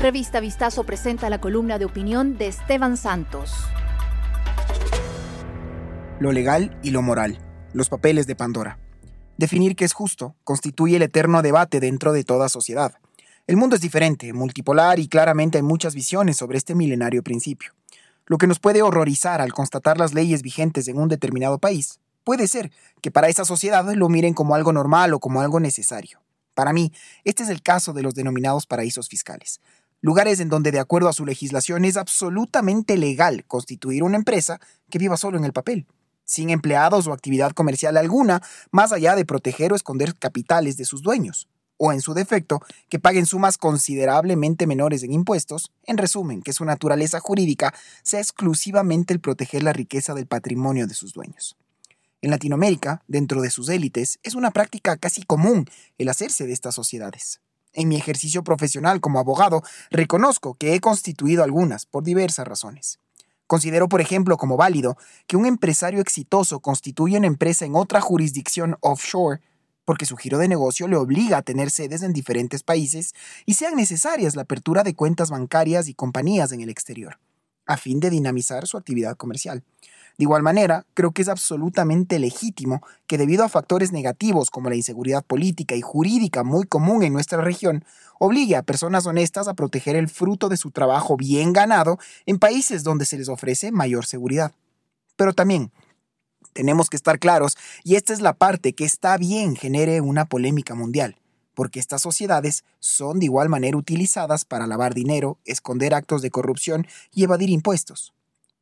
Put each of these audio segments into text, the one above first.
Revista Vistazo presenta la columna de opinión de Esteban Santos. Lo legal y lo moral. Los papeles de Pandora. Definir qué es justo constituye el eterno debate dentro de toda sociedad. El mundo es diferente, multipolar y claramente hay muchas visiones sobre este milenario principio. Lo que nos puede horrorizar al constatar las leyes vigentes en un determinado país puede ser que para esa sociedad lo miren como algo normal o como algo necesario. Para mí, este es el caso de los denominados paraísos fiscales lugares en donde de acuerdo a su legislación es absolutamente legal constituir una empresa que viva solo en el papel, sin empleados o actividad comercial alguna, más allá de proteger o esconder capitales de sus dueños, o en su defecto, que paguen sumas considerablemente menores en impuestos, en resumen, que su naturaleza jurídica sea exclusivamente el proteger la riqueza del patrimonio de sus dueños. En Latinoamérica, dentro de sus élites, es una práctica casi común el hacerse de estas sociedades. En mi ejercicio profesional como abogado, reconozco que he constituido algunas por diversas razones. Considero, por ejemplo, como válido que un empresario exitoso constituya una empresa en otra jurisdicción offshore porque su giro de negocio le obliga a tener sedes en diferentes países y sean necesarias la apertura de cuentas bancarias y compañías en el exterior, a fin de dinamizar su actividad comercial. De igual manera, creo que es absolutamente legítimo que debido a factores negativos como la inseguridad política y jurídica muy común en nuestra región, obligue a personas honestas a proteger el fruto de su trabajo bien ganado en países donde se les ofrece mayor seguridad. Pero también tenemos que estar claros, y esta es la parte que está bien genere una polémica mundial, porque estas sociedades son de igual manera utilizadas para lavar dinero, esconder actos de corrupción y evadir impuestos.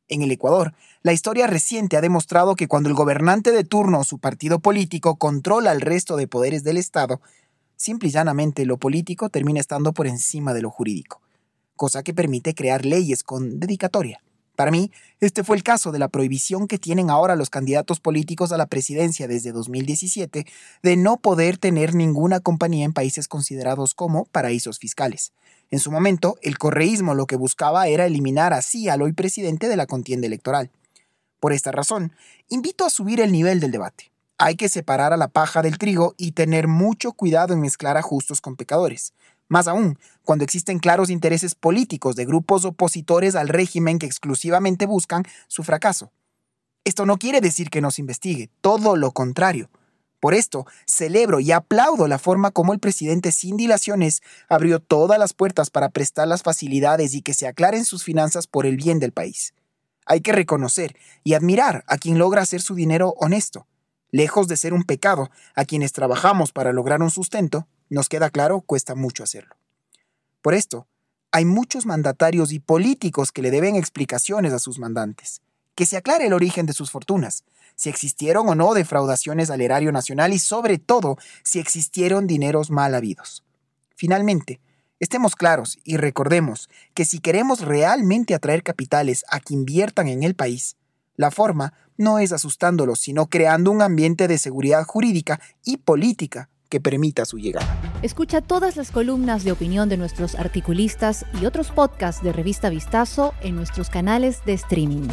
En el Ecuador, la historia reciente ha demostrado que cuando el gobernante de turno o su partido político controla el resto de poderes del Estado, simple y llanamente lo político termina estando por encima de lo jurídico, cosa que permite crear leyes con dedicatoria. Para mí, este fue el caso de la prohibición que tienen ahora los candidatos políticos a la presidencia desde 2017 de no poder tener ninguna compañía en países considerados como paraísos fiscales. En su momento, el correísmo lo que buscaba era eliminar así al hoy presidente de la contienda electoral. Por esta razón, invito a subir el nivel del debate. Hay que separar a la paja del trigo y tener mucho cuidado en mezclar a justos con pecadores. Más aún, cuando existen claros intereses políticos de grupos opositores al régimen que exclusivamente buscan su fracaso. Esto no quiere decir que no se investigue, todo lo contrario. Por esto, celebro y aplaudo la forma como el presidente sin dilaciones abrió todas las puertas para prestar las facilidades y que se aclaren sus finanzas por el bien del país. Hay que reconocer y admirar a quien logra hacer su dinero honesto. Lejos de ser un pecado, a quienes trabajamos para lograr un sustento, nos queda claro, cuesta mucho hacerlo. Por esto, hay muchos mandatarios y políticos que le deben explicaciones a sus mandantes, que se aclare el origen de sus fortunas, si existieron o no defraudaciones al erario nacional y sobre todo si existieron dineros mal habidos. Finalmente, estemos claros y recordemos que si queremos realmente atraer capitales a que inviertan en el país, la forma no es asustándolos, sino creando un ambiente de seguridad jurídica y política que permita su llegada. Escucha todas las columnas de opinión de nuestros articulistas y otros podcasts de Revista Vistazo en nuestros canales de streaming.